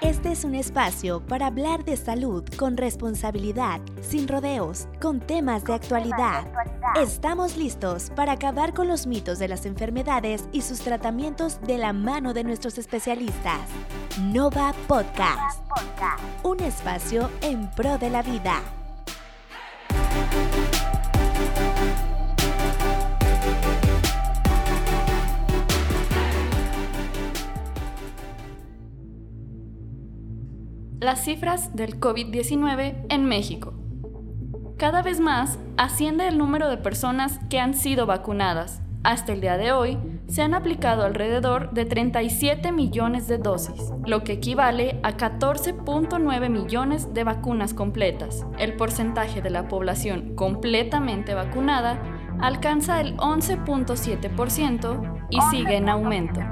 Este es un espacio para hablar de salud con responsabilidad, sin rodeos, con temas de actualidad. Estamos listos para acabar con los mitos de las enfermedades y sus tratamientos de la mano de nuestros especialistas. Nova Podcast. Un espacio en pro de la vida. Las cifras del COVID-19 en México. Cada vez más asciende el número de personas que han sido vacunadas. Hasta el día de hoy, se han aplicado alrededor de 37 millones de dosis, lo que equivale a 14.9 millones de vacunas completas. El porcentaje de la población completamente vacunada alcanza el 11.7% y sigue en aumento.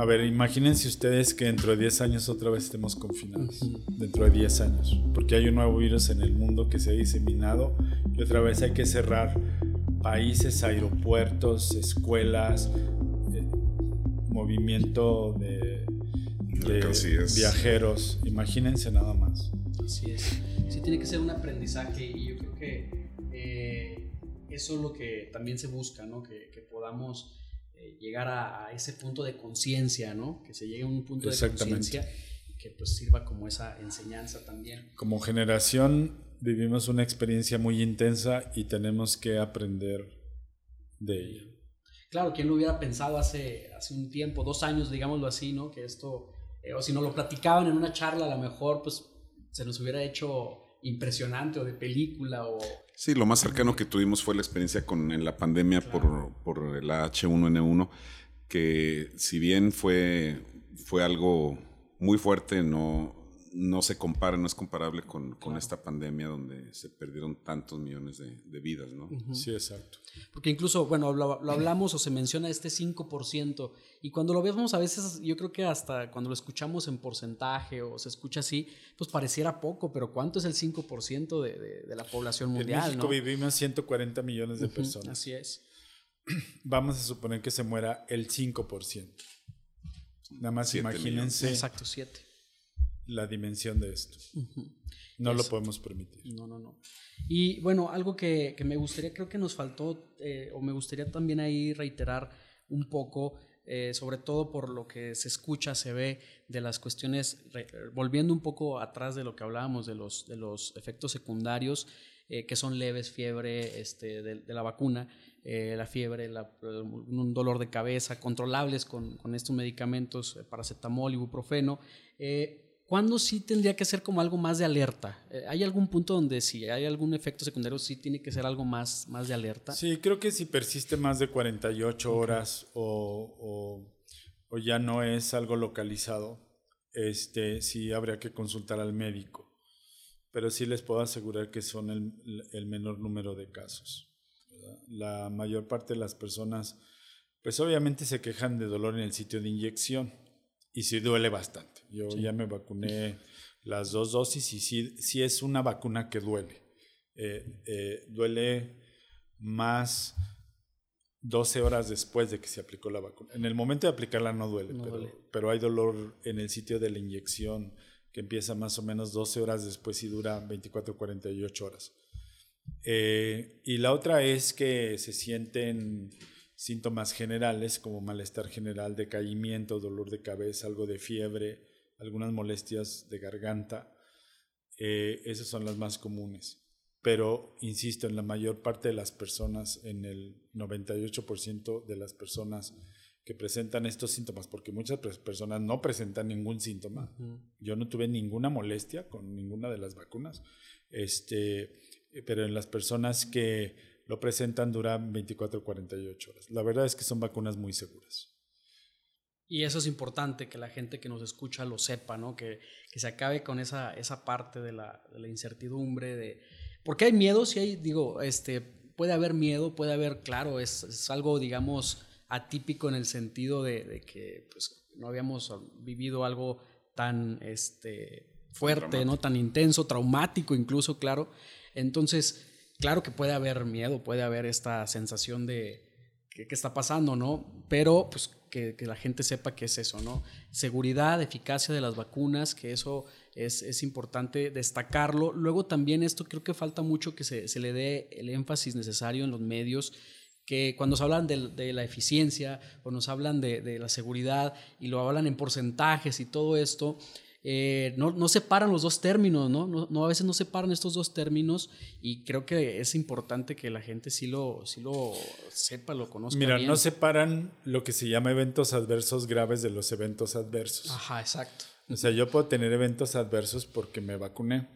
A ver, imagínense ustedes que dentro de 10 años otra vez estemos confinados. Dentro de 10 años. Porque hay un nuevo virus en el mundo que se ha diseminado y otra vez hay que cerrar países, aeropuertos, escuelas, eh, movimiento de, viajeros. Imagínense nada más. Así es. Sí, tiene que ser un aprendizaje y yo creo que eh, eso es lo que también se busca, ¿no? Que, que podamos llegar a, ese punto de conciencia, ¿no? Que se llegue a un punto de conciencia que pues sirva como esa enseñanza también. Como generación vivimos una experiencia muy intensa y tenemos que aprender de ella. Claro, ¿quién lo hubiera pensado hace, hace un tiempo, dos años, digámoslo así, ¿no? Que esto, eh, o si no lo platicaban en una charla, a lo mejor pues se nos hubiera hecho impresionante o de película o Sí, lo más cercano que tuvimos fue la experiencia con, en la pandemia por, por el H1N1, que si bien fue, fue algo muy fuerte, no, no se compara, no es comparable con, con esta pandemia donde se perdieron tantos millones de, de vidas, ¿no? Sí, exacto. Porque incluso, bueno, lo, lo, hablamos o se menciona este 5%, y cuando lo vemos a veces, yo creo que hasta cuando lo escuchamos en porcentaje o se escucha así, pues pareciera poco, pero ¿cuánto es el 5% de, de, de, la población mundial? En México vivimos 140 millones de personas. Así es. Vamos a suponer que se muera el 5%. Nada más imagínense. Exacto, 7 la dimensión de esto. No lo podemos permitir. No, no, no. Y bueno, algo que, que me gustaría, creo que nos faltó, eh, o me gustaría también ahí reiterar un poco, eh, sobre todo por lo que se escucha, se ve de las cuestiones, volviendo un poco atrás de lo que hablábamos de los, de los efectos secundarios, eh, que son leves, fiebre este, de, de la vacuna, la fiebre, la, un dolor de cabeza, controlables con, con estos medicamentos, paracetamol, ibuprofeno. ¿Cuándo sí tendría que ser como algo más de alerta? Eh, ¿Hay algún punto donde si hay algún efecto secundario sí tiene que ser algo más, más de alerta? Sí, creo que si persiste más de 48 horas o, o, o, ya no es algo localizado, este, sí habría que consultar al médico. Pero sí les puedo asegurar que son el, el menor número de casos. ¿verdad? La mayor parte de las personas, pues obviamente se quejan de dolor en el sitio de inyección y sí duele bastante. Yo sí. ya me vacuné las dos dosis y sí, sí es una vacuna que duele. Eh, eh, duele más 12 horas después de que se aplicó la vacuna. En el momento de aplicarla no duele, no pero, duele. pero, hay dolor en el sitio de la inyección que empieza más o menos 12 horas después y dura 24 48 horas. Eh, y la otra es que se sienten síntomas generales como malestar general, decaimiento, dolor de cabeza, algo de fiebre, algunas molestias de garganta. Eh, esas son las más comunes. Pero, insisto, en la mayor parte de las personas, en el 98% de las personas que presentan estos síntomas, porque muchas personas no presentan ningún síntoma. Uh -huh. Yo no tuve ninguna molestia con ninguna de las vacunas, este, pero en las personas que lo presentan duran 24 o 48 horas. La verdad es que son vacunas muy seguras. Y eso es importante que la gente que nos escucha lo sepa, ¿no? Que, que se acabe con esa, esa parte de la, de la, incertidumbre, de... Porque hay miedo, si hay, digo, este, puede haber miedo, puede haber, claro, es, es algo, digamos, atípico en el sentido de, de, que pues, no habíamos vivido algo tan este, fuerte, ¿no? Tan intenso, traumático incluso, claro. Entonces, claro que puede haber miedo, puede haber esta sensación de, qué, está pasando, ¿no? Pero pues que, la gente sepa qué es eso, ¿no? Seguridad, eficacia de las vacunas, que eso es, importante destacarlo. Luego también esto creo que falta mucho que se, le dé el énfasis necesario en los medios que cuando se hablan de, la eficiencia o nos hablan de, de, la seguridad y lo hablan en porcentajes y todo esto, eh, no, no, separan los dos términos, ¿no? ¿no? A veces no separan estos dos términos y creo que es importante que la gente sí lo, sí lo sepa, lo conozca. Mira, no separan lo que se llama eventos adversos graves de los eventos adversos. Ajá, exacto. O sea, yo puedo tener eventos adversos porque me vacuné.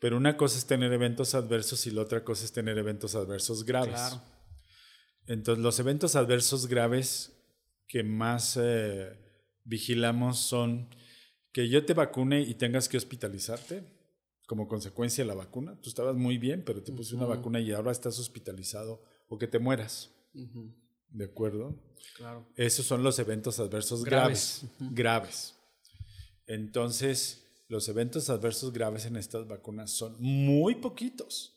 Pero una cosa es tener eventos adversos y la otra cosa es tener eventos adversos graves. Claro. Entonces, los eventos adversos graves que más eh, vigilamos son que yo te vacune y tengas que hospitalizarte como consecuencia de la vacuna. Tú estabas muy bien, pero te puse una vacuna y ahora estás hospitalizado o que te mueras. ¿De acuerdo? Claro. Esos son los eventos adversos graves. Graves. Entonces, los eventos adversos graves en estas vacunas son muy poquitos.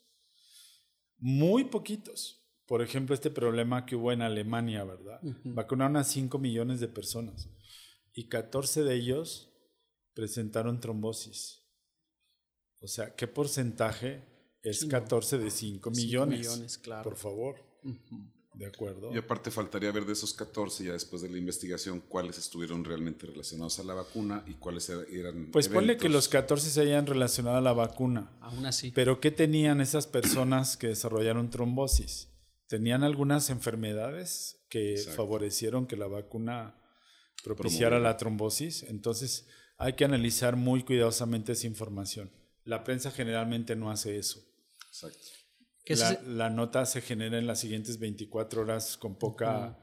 Muy poquitos. Por ejemplo, este problema que hubo en Alemania, ¿verdad? Vacunaron a 5 millones de personas y 14 de ellos presentaron trombosis. O sea, ¿qué porcentaje es 14 de 5 millones? millones claro. Por favor. De acuerdo. Y aparte faltaría ver de esos 14, ya después de la investigación, cuáles estuvieron realmente relacionados a la vacuna y cuáles eran. Pues ponle que los 14 se hayan relacionado a la vacuna. Aún así. Pero ¿qué tenían esas personas que desarrollaron trombosis? ¿Tenían algunas enfermedades que favorecieron que la vacuna propiciara la trombosis? Entonces, hay que analizar muy cuidadosamente esa información. La prensa generalmente no hace eso. Exacto. La, la, nota se genera en las siguientes 24 horas con poca,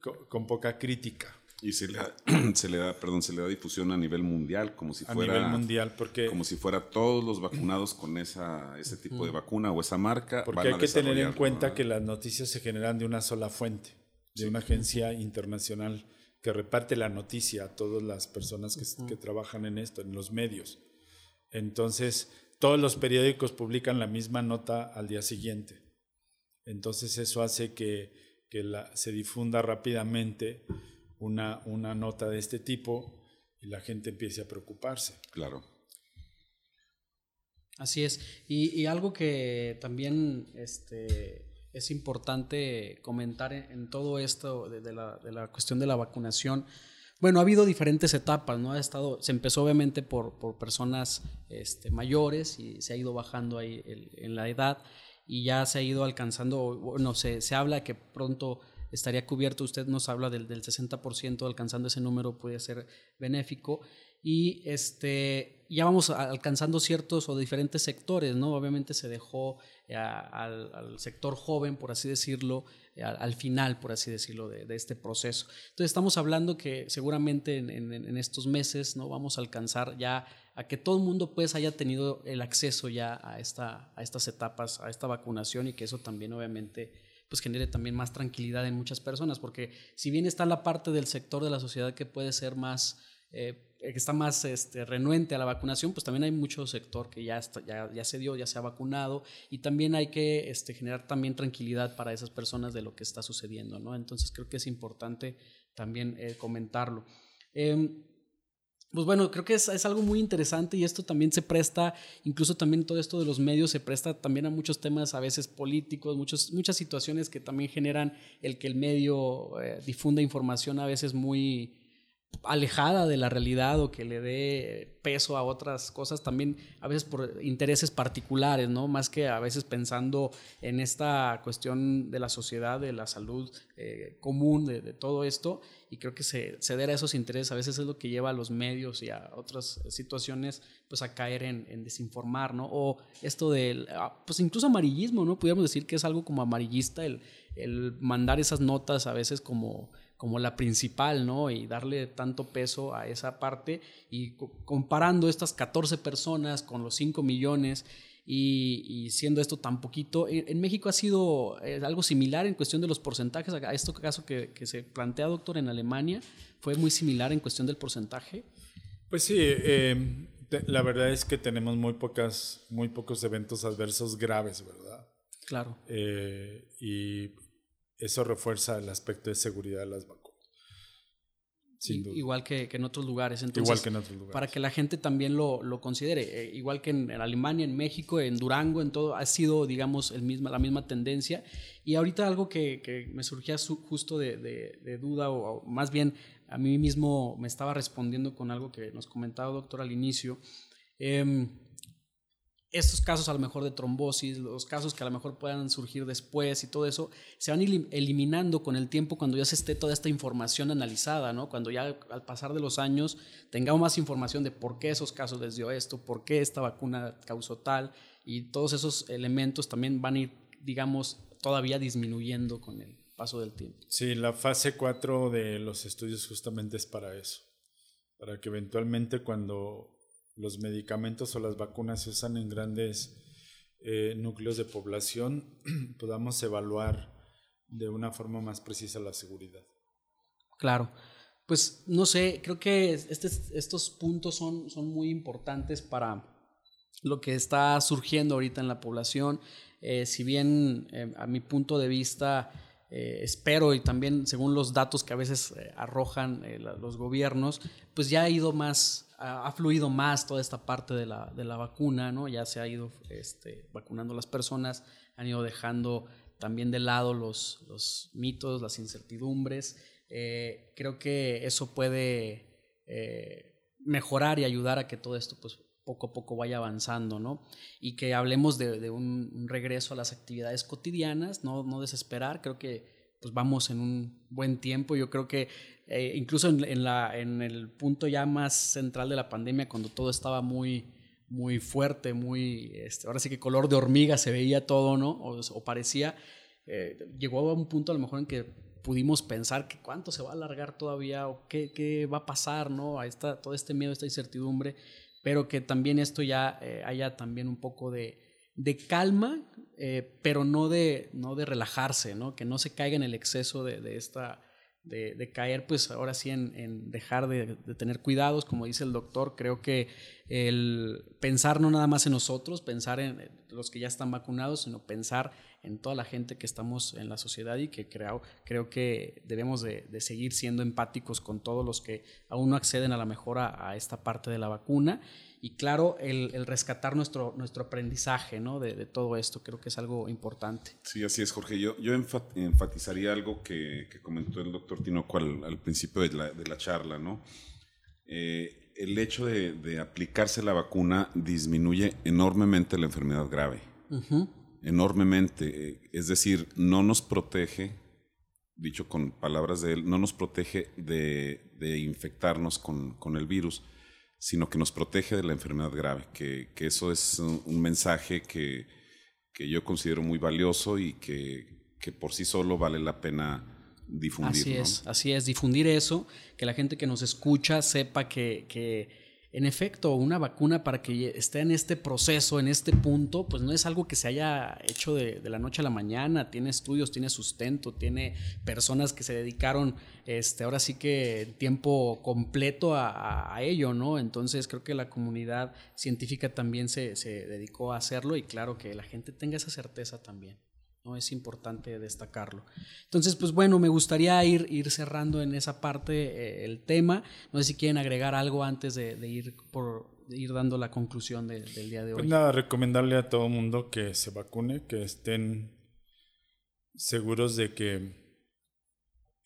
con, poca crítica. Y se le, da, se le da, perdón, se le da difusión a nivel mundial, como si fuera. A nivel mundial, porque. Como si fuera todos los vacunados con esa, ese tipo de vacuna o esa marca. Porque hay que tener en cuenta que las noticias se generan de una sola fuente, de una agencia internacional que reparte la noticia a todas las personas que, trabajan en esto, en los medios. Entonces, todos los periódicos publican la misma nota al día siguiente. Entonces, eso hace que, se difunda rápidamente una, una nota de este tipo y la gente empiece a preocuparse. Claro. Así es. Y, y algo que también este, es importante comentar en, todo esto de, la, cuestión de la vacunación. Bueno, ha habido diferentes etapas, ¿no? Ha estado, se empezó obviamente por, por personas este, mayores y se ha ido bajando ahí en la edad y ya se ha ido alcanzando, bueno, se, se habla que pronto estaría cubierto, usted nos habla del, del 60%, alcanzando ese número puede ser benéfico y este, ya vamos alcanzando ciertos o diferentes sectores, ¿no? Obviamente se dejó eh, al, sector joven, por así decirlo, eh, al, final, por así decirlo, de, este proceso. Entonces estamos hablando que seguramente en, estos meses no vamos a alcanzar ya a que todo el mundo pues haya tenido el acceso ya a, esta, a estas etapas, a esta vacunación y que eso también obviamente pues genere también más tranquilidad en muchas personas, porque si bien está la parte del sector de la sociedad que puede ser más... Eh, está más este, renuente a la vacunación, pues también hay mucho sector que ya, ya, ya, se dio, ya se ha vacunado y también hay que este, generar también tranquilidad para esas personas de lo que está sucediendo, ¿no? Entonces creo que es importante también eh, comentarlo. Em, pues bueno, creo que es, es, algo muy interesante y esto también se presta, incluso también todo esto de los medios se presta también a muchos temas a veces políticos, muchos, muchas situaciones que también generan el que el medio eh, difunda información a veces muy, alejada de la realidad o que le dé peso a otras cosas también a veces por intereses particulares, ¿no? Más que a veces pensando en esta cuestión de la sociedad, de la salud eh, común, de, todo esto. Y creo que ceder a esos intereses a veces es lo que lleva a los medios y a otras situaciones pues a caer en, desinformar, ¿no? O esto del, ah, pues incluso amarillismo, ¿no? Pudiéramos decir que es algo como amarillista el, el mandar esas notas a veces como como la principal, ¿no? Y darle tanto peso a esa parte y comparando estas 14 personas con los 5 millones y, siendo esto tan poquito, en, México ha sido eh, algo similar en cuestión de los porcentajes, a esto caso que, se plantea, doctor, en Alemania, fue muy similar en cuestión del porcentaje. Pues sí, eh, la verdad es que tenemos muy, pocas, muy pocos eventos adversos graves, ¿verdad? Claro. Eh, y eso refuerza el aspecto de seguridad de las vacunas. Igual que, en otros lugares. Entonces, igual que en otros lugares. Para que la gente también lo, lo considere. Eh, igual que en, Alemania, en México, en Durango, en todo, ha sido, digamos, el misma, la misma tendencia. Y ahorita algo que, que me surgía justo de, de, duda, o, más bien a mí mismo me estaba respondiendo con algo que nos comentaba, doctor, al inicio. Eh, estos casos a lo mejor de trombosis, los casos que a lo mejor puedan surgir después y todo eso, se van eliminando con el tiempo cuando ya se esté toda esta información analizada, ¿no? Cuando ya al pasar de los años tengamos más información de por qué esos casos les dio esto, por qué esta vacuna causó tal, y todos esos elementos también van a ir, digamos, todavía disminuyendo con el paso del tiempo. Sí, la fase 4 de los estudios justamente es para eso, para que eventualmente cuando los medicamentos o las vacunas se usan en grandes eh, núcleos de población, podamos evaluar de una forma más precisa la seguridad. Claro. Pues no sé, creo que este, estos puntos son, son muy importantes para lo que está surgiendo ahorita en la población. Eh, si bien eh, a mi punto de vista espero y también según los datos que a veces arrojan los gobiernos, pues ya ha ido más ha, fluido más toda esta parte de la, de la, vacuna, ¿no? Ya se ha ido este, vacunando las personas, han ido dejando también de lado los, los mitos, las incertidumbres. Eh, creo que eso puede eh, mejorar y ayudar a que todo esto pues, poco a poco vaya avanzando, ¿no? Y que hablemos de, de un, regreso a las actividades cotidianas, no, no desesperar, creo que pues vamos en un buen tiempo. Yo creo que eh, incluso en, la, en el punto ya más central de la pandemia, cuando todo estaba muy, muy fuerte, muy, este, ahora sí que color de hormiga se veía todo, ¿no? O, parecía, eh, llegó a un punto a lo mejor en que pudimos pensar que cuánto se va a alargar todavía o qué, qué va a pasar, ¿no? A esta, todo este miedo, esta incertidumbre, pero que también esto ya eh, haya también un poco de, de calma, pero no de, no de relajarse, ¿no? Que no se caiga en el exceso de, de esta de, caer pues ahora sí en, dejar de, tener cuidados, como dice el doctor, creo que el pensar no nada más en nosotros, pensar en los que ya están vacunados, sino pensar en toda la gente que estamos en la sociedad y que creo, creo que debemos de, seguir siendo empáticos con todos los que aún no acceden a la mejora a esta parte de la vacuna y claro, el, rescatar nuestro, nuestro aprendizaje ¿no? de, todo esto, creo que es algo importante. Sí, así es, Jorge. Yo, yo enfatizaría algo que, comentó el doctor Tinoco al, principio de la, de la, charla, ¿no? Eh, el hecho de, aplicarse la vacuna disminuye enormemente la enfermedad grave. Enormemente. Es decir, no nos protege, dicho con palabras de él, no nos protege de, de infectarnos con, con el virus sino que nos protege de la enfermedad grave, que, que eso es un, mensaje que, que, yo considero muy valioso y que, que, por sí solo vale la pena difundir. Así es, así es, difundir eso, que la gente que nos escucha sepa que en efecto, una vacuna para que esté en este proceso, en este punto, pues no es algo que se haya hecho de, la noche a la mañana, tiene estudios, tiene sustento, tiene personas que se dedicaron, este, ahora sí que tiempo completo a, ello, ¿no? Entonces creo que la comunidad científica también se, se dedicó a hacerlo y claro que la gente tenga esa certeza también. ¿No? Es importante destacarlo. Entonces, pues bueno, me gustaría ir, ir cerrando en esa parte eh, el tema. No sé si quieren agregar algo antes de, ir por ir dando la conclusión del día de pues hoy. Pues nada, recomendarle a todo mundo que se vacune, que estén seguros de que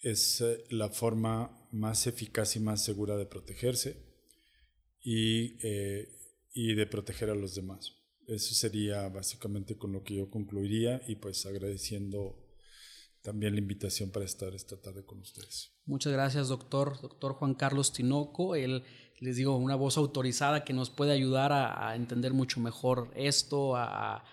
es eh, la forma más eficaz y más segura de protegerse y, eh, y de proteger a los demás. Eso sería básicamente con lo que yo concluiría y pues agradeciendo también la invitación para estar esta tarde con ustedes. Muchas gracias, doctor, doctor Juan Carlos Tinoco. Él, les digo, una voz autorizada que nos puede ayudar a, entender mucho mejor esto, a,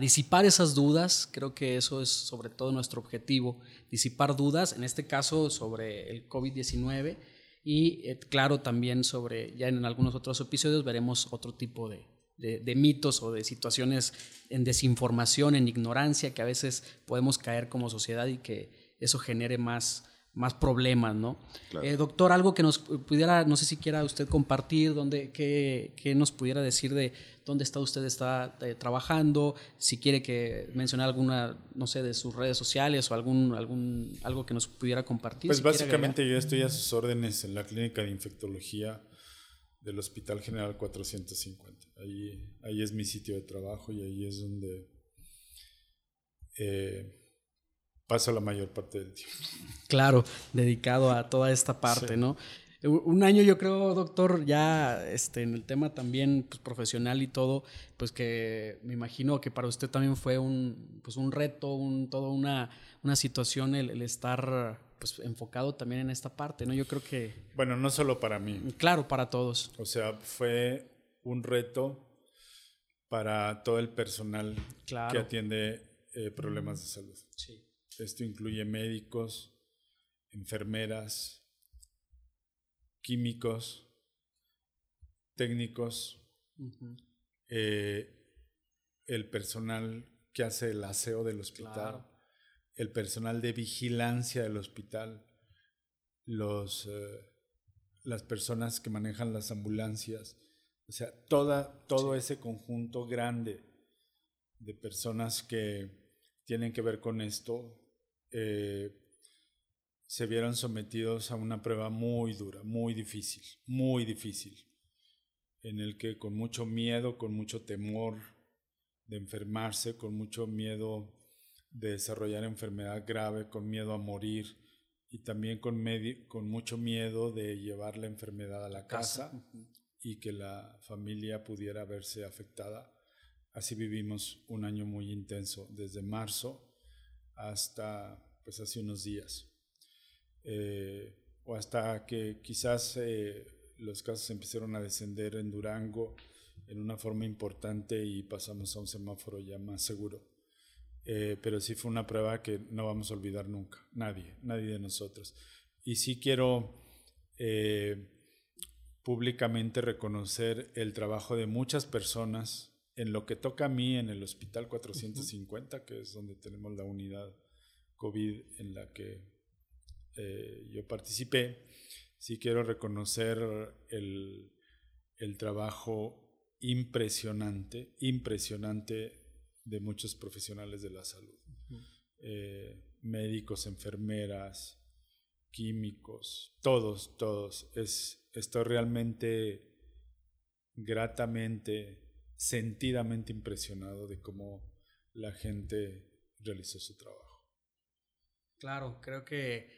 disipar esas dudas. Creo que eso es sobre todo nuestro objetivo, disipar dudas, en este caso sobre el COVID-19 y eh, claro también sobre, ya en algunos otros episodios veremos otro tipo de, de, mitos o de situaciones en desinformación, en ignorancia, que a veces podemos caer como sociedad y que eso genere más, más problemas, ¿no? Eh, doctor, algo que nos pudiera, no sé si quiera usted compartir, dónde, qué, qué nos pudiera decir de dónde está usted está eh, trabajando, si quiere que mencione alguna, no sé, de sus redes sociales o algún, algún algo que nos pudiera compartir. Pues básicamente yo estoy a sus órdenes en la clínica de infectología del Hospital General 450. Ahí, ahí es mi sitio de trabajo y ahí es donde eh, paso la mayor parte del tiempo. Claro, dedicado a toda esta parte, ¿no? Un año yo creo, doctor, ya este, en el tema también pues, profesional y todo, pues que me imagino que para usted también fue un, pues, un reto, un, toda una, una situación el, estar pues, enfocado también en esta parte, ¿no? Yo creo que... Bueno, no solo para mí. Claro, para todos. O sea, fue un reto para todo el personal que atiende eh, problemas de salud. Sí. Esto incluye médicos, enfermeras, químicos, técnicos, eh, el personal que hace el aseo del hospital, el personal de vigilancia del hospital, los, eh, las personas que manejan las ambulancias, o sea, toda, todo ese conjunto grande de personas que tienen que ver con esto eh, se vieron sometidos a una prueba muy dura, muy difícil, muy difícil, en el que con mucho miedo, con mucho temor de enfermarse, con mucho miedo de desarrollar enfermedad grave, con miedo a morir y también con, con mucho miedo de llevar la enfermedad a la casa, y que la familia pudiera verse afectada. Así vivimos un año muy intenso, desde marzo hasta pues hace unos días. Eh, o hasta que quizás eh, los casos empezaron a descender en Durango en una forma importante y pasamos a un semáforo ya más seguro. Eh, pero sí fue una prueba que no vamos a olvidar nunca, nadie, nadie de nosotros. Y sí quiero públicamente reconocer el trabajo de muchas personas en lo que toca a mí en el Hospital 450, que es donde tenemos la unidad COVID en la que eh, yo participé, sí quiero reconocer el, trabajo impresionante, impresionante de muchos profesionales de la salud. Eh, médicos, enfermeras, químicos, todos, todos. Es, estoy realmente gratamente, sentidamente impresionado de cómo la gente realizó su trabajo. Claro, creo que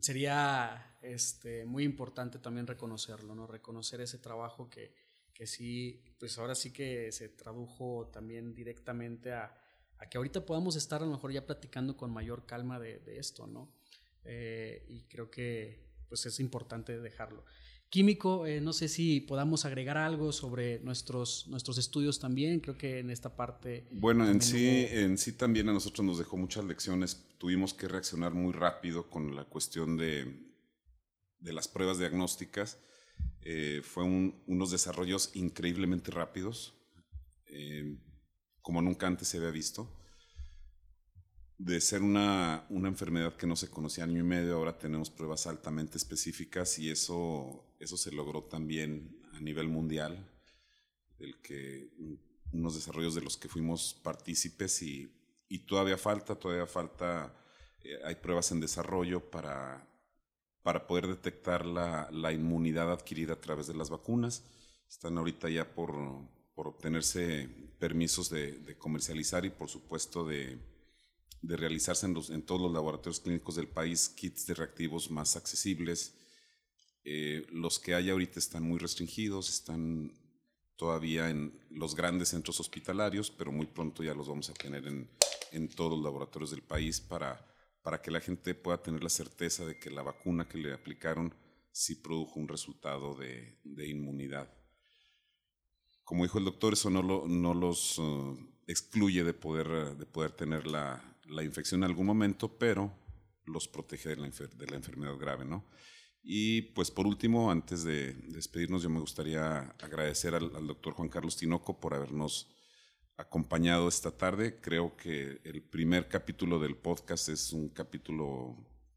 sería este, muy importante también reconocerlo, ¿no? Reconocer ese trabajo que, que sí, pues ahora sí que se tradujo también directamente a, a, que ahorita podamos estar a lo mejor ya platicando con mayor calma de, de esto, ¿no? Eh, y creo que pues es importante dejarlo. Químico, eh, no sé si podamos agregar algo sobre nuestros, nuestros estudios también, creo que en esta parte... Bueno, en sí, en sí también a nosotros nos dejó muchas lecciones, tuvimos que reaccionar muy rápido con la cuestión de, de las pruebas diagnósticas, eh, fue unos desarrollos increíblemente rápidos, eh, como nunca antes se había visto. De ser una, enfermedad que no se conocía año y medio, ahora tenemos pruebas altamente específicas y eso, eso se logró también a nivel mundial, el que unos desarrollos de los que fuimos partícipes y, todavía falta, todavía falta, eh, hay pruebas en desarrollo para, para poder detectar la, inmunidad adquirida a través de las vacunas. Están ahorita ya por, obtenerse permisos de comercializar y por supuesto de de realizarse en, en, todos los laboratorios clínicos del país kits de reactivos más accesibles. Eh, los que hay ahorita están muy restringidos, están todavía en los grandes centros hospitalarios, pero muy pronto ya los vamos a tener en, en todos los laboratorios del país para, para que la gente pueda tener la certeza de que la vacuna que le aplicaron sí produjo un resultado de, inmunidad. Como dijo el doctor, eso no, lo, no los uh, excluye de poder, de poder tener la, infección en algún momento, pero los protege de la, de la enfermedad grave, ¿no? Y pues por último, antes de despedirnos, yo me gustaría agradecer al, doctor Juan Carlos Tinoco por habernos acompañado esta tarde. Creo que el primer capítulo del podcast es un capítulo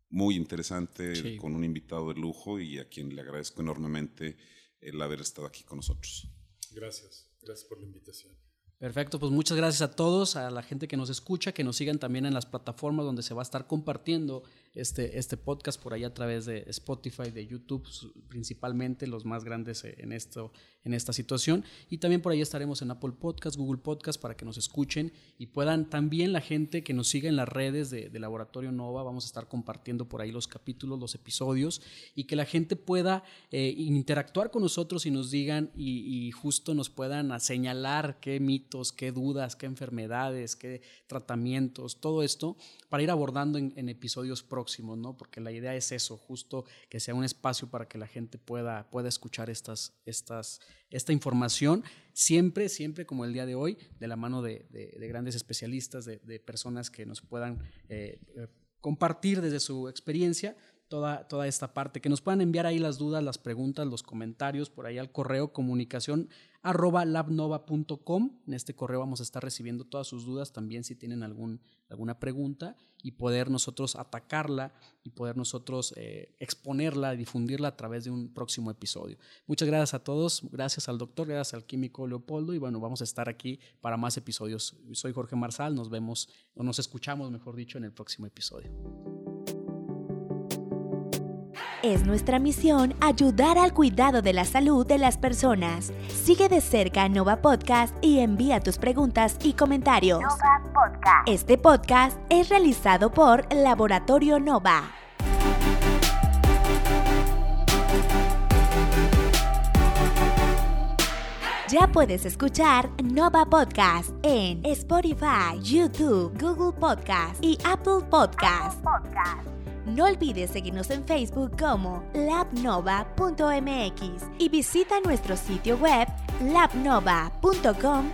muy interesante, con un invitado de lujo y a quien le agradezco enormemente el haber estado aquí con nosotros. Gracias, gracias por la invitación. Perfecto, pues muchas gracias a todos, a la gente que nos escucha, que nos sigan también en las plataformas donde se va a estar compartiendo este, este podcast por ahí a través de Spotify, de YouTube, principalmente los más grandes eh, en, esto, en esta situación. Y también por ahí estaremos en Apple Podcast, Google Podcast para que nos escuchen y puedan también la gente que nos siga en las redes de, Laboratorio Nova, vamos a estar compartiendo por ahí los capítulos, los episodios y que la gente pueda eh, interactuar con nosotros y nos digan y, justo nos puedan señalar qué mito qué dudas, qué enfermedades, qué tratamientos, todo esto para ir abordando en, episodios próximos, ¿no? Porque la idea es eso, justo que sea un espacio para que la gente pueda, pueda escuchar estas, estas, esta información, siempre, siempre como el día de hoy, de la mano de, grandes especialistas, de, personas que nos puedan eh, eh, compartir desde su experiencia toda, toda esta parte, que nos puedan enviar ahí las dudas, las preguntas, los comentarios por ahí al correo comunicación arroba labnova.com. En este correo vamos a estar recibiendo todas sus dudas, también si tienen algún, alguna pregunta y poder nosotros atacarla y poder nosotros eh, exponerla, difundirla a través de un próximo episodio. Muchas gracias a todos, gracias al doctor, gracias al químico Leopoldo y bueno, vamos a estar aquí para más episodios. Soy Jorge Marsal, nos vemos o nos escuchamos, mejor dicho, en el próximo episodio. Es nuestra misión ayudar al cuidado de la salud de las personas. Sigue de cerca Nova Podcast y envía tus preguntas y comentarios. Nova Podcast. Este podcast es realizado por Laboratorio Nova. Ya puedes escuchar Nova Podcast en Spotify, YouTube, Google Podcast y Apple Podcast. Apple Podcast. No olvides seguirnos en Facebook como labnova.mx y visita nuestro sitio web labnova.com.